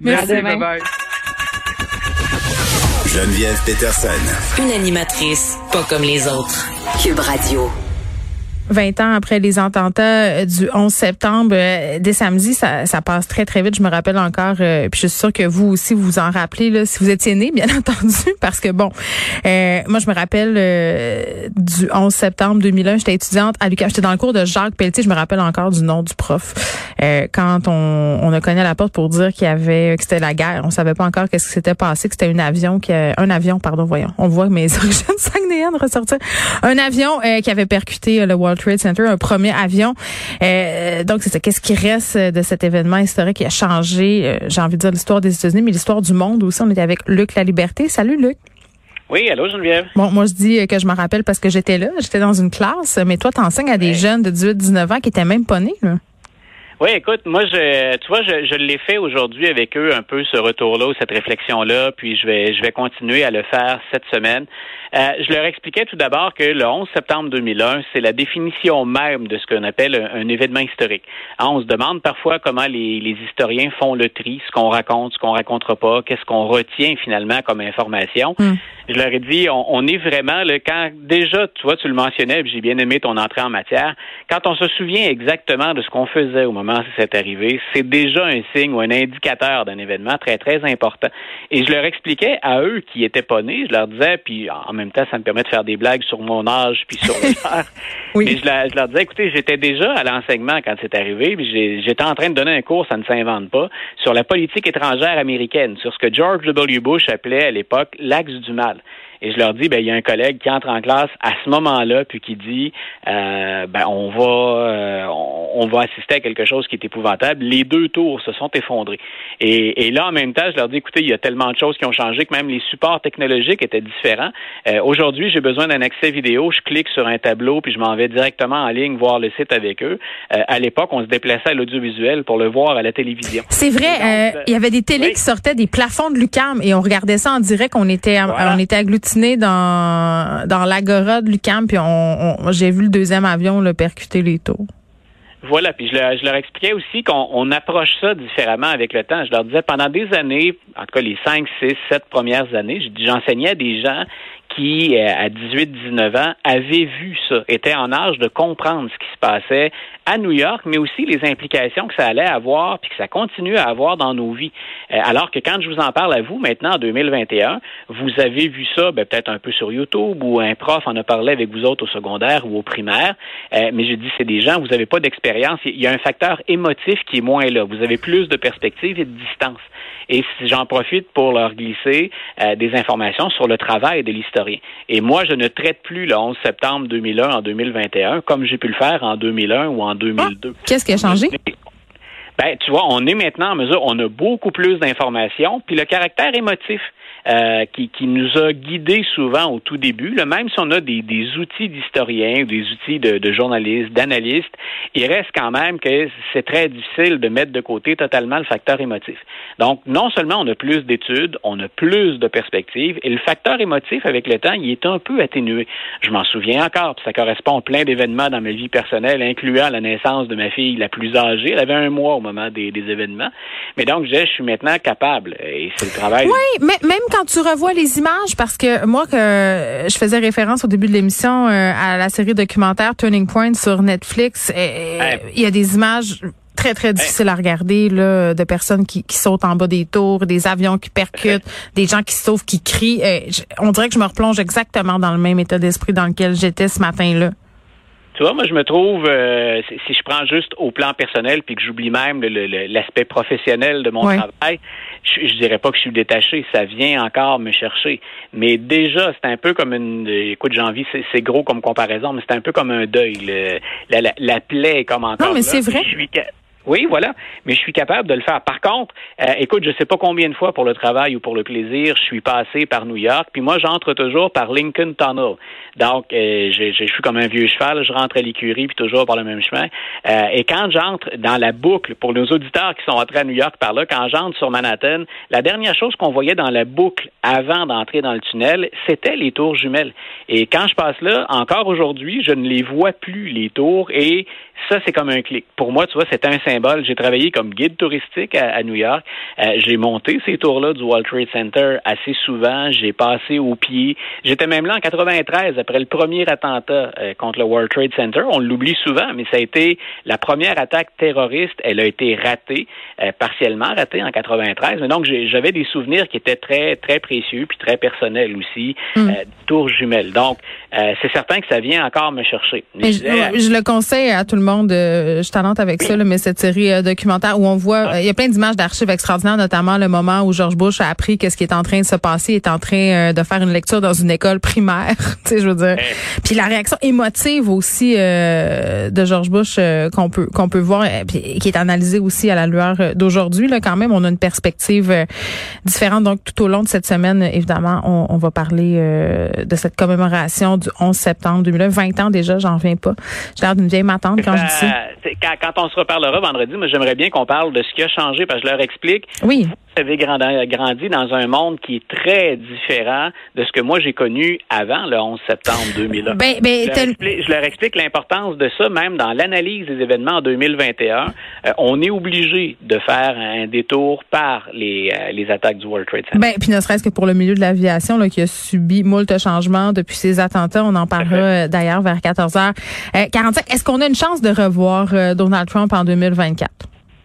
Merci, bye bye. Geneviève Peterson. Une animatrice pas comme les autres. Cube Radio. 20 ans après les attentats du 11 septembre, euh, dès samedi, ça, ça, passe très, très vite. Je me rappelle encore, euh, puis je suis sûre que vous aussi, vous vous en rappelez, là, si vous étiez né, bien entendu, parce que, bon, euh, moi, je me rappelle du 11 septembre 2001, j'étais étudiante à l'UQAM. J'étais dans le cours de Jacques Pelletier, je me rappelle encore du nom du prof. quand on, on a cogné à la porte pour dire qu'il y avait, que c'était la guerre, on savait pas encore qu'est-ce qui s'était passé, que c'était un avion, qui, un avion, pardon, voyons, on voit mes origines sanguinéennes ressortir. Un avion qui avait percuté le World Trade Center, un premier avion. Euh, donc, c'est ça. Qu'est-ce qui reste de cet événement historique qui a changé, euh, j'ai envie de dire, l'histoire des États-Unis, mais l'histoire du monde aussi? On était avec Luc La Liberté. Salut, Luc. Oui, allô Geneviève. Bon, moi je dis que je me rappelle parce que j'étais là, j'étais dans une classe, mais toi tu enseignes à des jeunes de 18-19 ans qui étaient même pas nés là. Oui, écoute, moi, je, tu vois, je, je l'ai fait aujourd'hui avec eux un peu ce retour-là ou cette réflexion-là, puis je vais, je vais continuer à le faire cette semaine. Euh, je leur expliquais tout d'abord que le 11 septembre 2001, c'est la définition même de ce qu'on appelle un, événement historique. Hein, on se demande parfois comment les, les historiens font le tri, ce qu'on raconte, ce qu'on racontera pas, qu'est-ce qu'on retient finalement comme information. Hmm. Je leur ai dit, on, on est vraiment, le quand déjà, tu vois, tu le mentionnais, j'ai bien aimé ton entrée en matière, quand on se souvient exactement de ce qu'on faisait au moment c'est arrivé, c'est déjà un signe ou un indicateur d'un événement très, très important. Et je leur expliquais à eux qui étaient pas nés, je leur disais, puis en même temps, ça me permet de faire des blagues sur mon âge puis sur l'heure. oui. Mais je, leur disais, écoutez, j'étais déjà à l'enseignement quand c'est arrivé, puis j'étais en train de donner un cours, ça ne s'invente pas, sur la politique étrangère américaine, sur ce que George W. Bush appelait à l'époque l'axe du mal. Et je leur dis, ben il y a un collègue qui entre en classe à ce moment-là, puis qui dit, euh, ben on va, euh, on, va assister à quelque chose qui est épouvantable. Les deux tours se sont effondrés. Et, là, en même temps, je leur dis, écoutez, il y a tellement de choses qui ont changé que même les supports technologiques étaient différents. Euh, aujourd'hui, j'ai besoin d'un accès vidéo. Je clique sur un tableau, puis je m'en vais directement en ligne voir le site avec eux. à l'époque, on se déplaçait à l'audiovisuel pour le voir à la télévision. C'est vrai. il y avait des télés qui sortaient des plafonds de Lucam et on regardait ça en direct. On était, on était agglutinés dans, dans l'agora de Lucam, puis on, j'ai vu le deuxième avion le percuter les tours. Voilà, puis je leur, expliquais aussi qu'on approche ça différemment avec le temps. Je leur disais pendant des années, en tout cas les cinq, six, sept premières années, j'enseignais à des gens qui, euh, à 18-19 ans, avaient vu ça, étaient en âge de comprendre ce qui se passait à New York, mais aussi les implications que ça allait avoir, puis que ça continue à avoir dans nos vies. Euh, alors que quand je vous en parle à vous maintenant, en 2021, vous avez vu ça ben, peut-être un peu sur YouTube ou un prof en a parlé avec vous autres au secondaire ou au primaire, euh, mais je dis c'est des gens, vous n'avez pas d'expérience, il y a un facteur émotif qui est moins là. Vous avez plus de perspective et de distance. Et j'en profite pour leur glisser euh, des informations sur le travail de l'historien. Et moi, je ne traite plus le 11 septembre 2001 en 2021 comme j'ai pu le faire en 2001 ou en 2002. Ah, qu'est-ce qui a changé? Ben, tu vois, on est maintenant en mesure, on a beaucoup plus d'informations, puis le caractère émotif. Euh, qui, qui, nous a guidés souvent au tout début, là, même si on a des, des outils d'historiens, des outils de, de journalistes, d'analystes, il reste quand même que c'est très difficile de mettre de côté totalement le facteur émotif. Donc, non seulement on a plus d'études, on a plus de perspectives, et le facteur émotif, avec le temps, il est un peu atténué. Je m'en souviens encore, puis ça correspond à plein d'événements dans ma vie personnelle, incluant la naissance de ma fille la plus âgée. Elle avait un mois au moment des, des événements. Mais donc, je, je suis maintenant capable, et c'est le travail. Oui, mais même quand tu revois les images, parce que moi, que je faisais référence au début de l'émission euh, à la série documentaire Turning Point sur Netflix, il y a des images très, très difficiles à regarder là, de personnes qui, qui, sautent en bas des tours, des avions qui percutent, des gens qui sauvent, qui crient. Euh, on dirait que je me replonge exactement dans le même état d'esprit dans lequel j'étais ce matin-là. Tu vois, moi, je me trouve, euh, si je prends juste au plan personnel, puis que j'oublie même l'aspect professionnel de mon travail, je, je, dirais pas que je suis détaché. Ça vient encore me chercher. Mais déjà, c'est un peu comme une. Écoute, j'ai envie, c'est gros comme comparaison, mais c'est un peu comme un deuil. la, la, plaie est comme encore. Non, mais c'est vrai. Oui, voilà. Mais je suis capable de le faire. Par contre, euh, écoute, je sais pas combien de fois pour le travail ou pour le plaisir, je suis passé par New York. Puis moi, j'entre toujours par Lincoln Tunnel. Donc, euh, je, je, suis comme un vieux cheval. Je rentre à l'écurie puis toujours par le même chemin. Euh, et quand j'entre dans la boucle, pour nos auditeurs qui sont entrés à New York par là, quand j'entre sur Manhattan, la dernière chose qu'on voyait dans la boucle avant d'entrer dans le tunnel, c'était les tours jumelles. Et quand je passe là, encore aujourd'hui, je ne les vois plus les tours et ça, c'est comme un clic. Pour moi, tu vois, c'est un symbole. J'ai travaillé comme guide touristique à, New York. Euh, j'ai monté ces tours-là du World Trade Center assez souvent. J'ai passé au pied. J'étais même là en 93, après le premier attentat euh, contre le World Trade Center. On l'oublie souvent, mais ça a été la première attaque terroriste. Elle a été ratée, euh, partiellement ratée en 93. Mais donc, j'avais des souvenirs qui étaient très, très précieux, puis très personnels aussi, mm. tours jumelles. Donc, c'est certain que ça vient encore me chercher. Je, je, le conseille à tout le monde je talente avec ça, mais cette série euh, documentaire où on voit, ah. il y a plein d'images d'archives extraordinaires, notamment le moment où George Bush a appris qu'est-ce qui est en train de se passer, il est en train euh, de faire une lecture dans une école primaire, tu sais, je veux dire. Puis la réaction émotive aussi de George Bush qu'on peut qu'on peut voir, puis qui est analysée aussi à la lueur d'aujourd'hui. Là, quand même, on a une perspective différente. Donc, tout au long de cette semaine, évidemment, on, on va parler de cette commémoration du 11 septembre 2001. 20 ans déjà, j'en reviens pas. J'ai l'air d'une vieille matante quand euh, quand, on se reparlera vendredi, moi j'aimerais bien qu'on parle de ce qui a changé, parce que je leur explique. Oui. Avez grandi dans un monde qui est très différent de ce que moi j'ai connu avant le 11 septembre 2001. Ben, ben, je, leur explique, l'importance de ça, même dans l'analyse des événements en 2021. Euh, on est obligé de faire un détour par les, euh, les attaques du World Trade Center. Ben, puis ne serait-ce que pour le milieu de l'aviation qui a subi moult changements depuis ces attentats. On en parlera d'ailleurs vers 14h45. Est-ce qu'on a une chance de revoir euh, Donald Trump en 2024?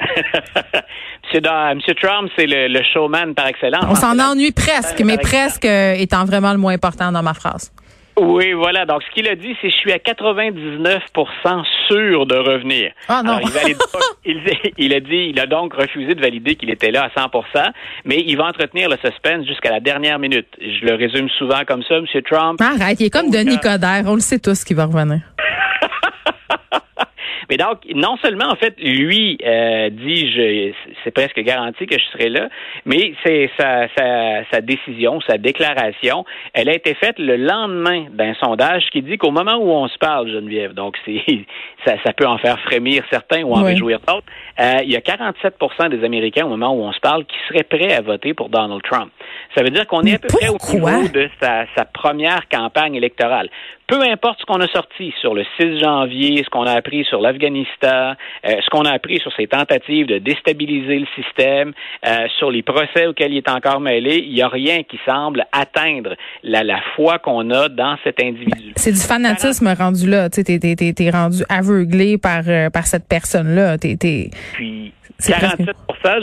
Monsieur, Trump, c'est le, showman par excellence. On s'en ennuie presque, mais presque euh, étant vraiment le moins important dans ma phrase. Oui, voilà. Donc, ce qu'il a dit, c'est je suis à 99% sûr de revenir. Ah non. il, a dit, il a donc refusé de valider qu'il était là à 100% mais il va entretenir le suspense jusqu'à la dernière minute. Je le résume souvent comme ça, M. Trump. Arrête, il est comme Denis Coderre. On le sait tous qui va revenir. Mais donc, non seulement, en fait, lui euh, dit, je, c'est presque garanti que je serai là, mais c'est sa, sa, sa, décision, sa déclaration, elle a été faite le lendemain d'un sondage qui dit qu'au moment où on se parle, Geneviève, donc c'est, ça, ça peut en faire frémir certains ou en réjouir d'autres, euh, il y a 47% des Américains au moment où on se parle qui seraient prêts à voter pour Donald Trump. Ça veut dire qu'on est à peu près au niveau de sa, sa première campagne électorale peu importe ce qu'on a sorti sur le 6 janvier, ce qu'on a appris sur l'Afghanistan, euh, ce qu'on a appris sur ses tentatives de déstabiliser le système, euh, sur les procès auxquels il est encore mêlé, il n'y a rien qui semble atteindre la, la foi qu'on a dans cet individu. C'est du fanatisme rendu là. Tu sais, t'es, rendu aveuglé par, euh, par cette personne-là. Puis 47%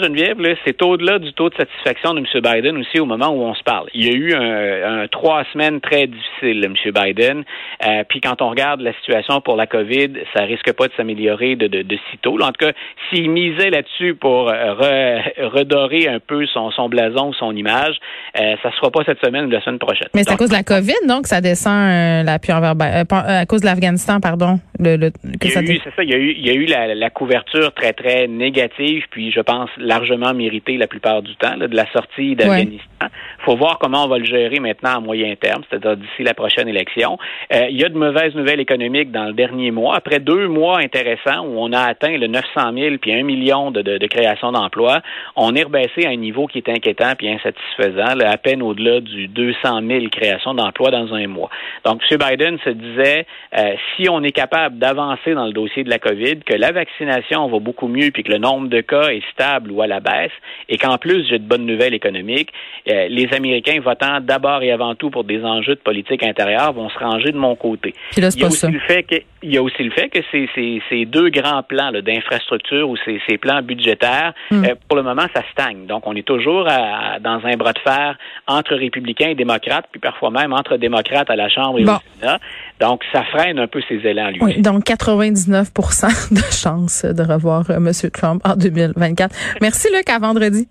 Geneviève, c'est au-delà du taux de satisfaction de M. Biden aussi au moment où on se parle. Il y a eu un, trois semaines très difficiles, M. Biden. Euh, puis quand on regarde la situation pour la COVID, ça risque pas de s'améliorer de, de, de sitôt. en tout cas, s'il misait là-dessus pour euh, redorer un peu son, son blason ou son image, euh, ça se fera pas cette semaine ou la semaine prochaine. Mais c'est à cause de la COVID, donc ça descend euh, la pure à cause de l'Afghanistan, pardon. Le, le il y a eu, c'est ça, il y a eu, il y a eu la, la couverture très très négative, puis je pense largement méritée la plupart du temps là, de la sortie d'Afghanistan. Il faut voir comment on va le gérer maintenant à moyen terme, c'est-à-dire d'ici la prochaine élection. Euh, il y a de mauvaises nouvelles économiques dans le dernier mois. Après deux mois intéressants où on a atteint le 900 000 puis un million de, de, de création d'emplois, on est rebaissé à un niveau qui est inquiétant puis insatisfaisant, à peine au-delà du 200 000 créations d'emplois dans un mois. Donc, M. Biden se disait, euh, si on est capable d'avancer dans le dossier de la COVID, que la vaccination va beaucoup mieux puis que le nombre de cas est stable ou à la baisse, et qu'en plus j'ai de bonnes nouvelles économiques, euh, les Américains votant d'abord et avant tout pour des enjeux de politique intérieure vont se ranger de mon côté. il, y a aussi Le fait que, il y a aussi le fait que ces, ces, ces deux grands plans d'infrastructure ou ces, ces, plans budgétaires, hmm. euh, pour le moment, ça stagne. Donc, on est toujours à, dans un bras de fer entre républicains et démocrates, puis parfois même entre démocrates à la Chambre et au Sénat. Donc, ça freine un peu ces élans, lui. Oui, donc 99% de chances de revoir euh, M. Trump en 2024. Merci, Luc, à vendredi.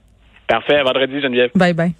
Parfait, à vendredi, Geneviève. Bye bye.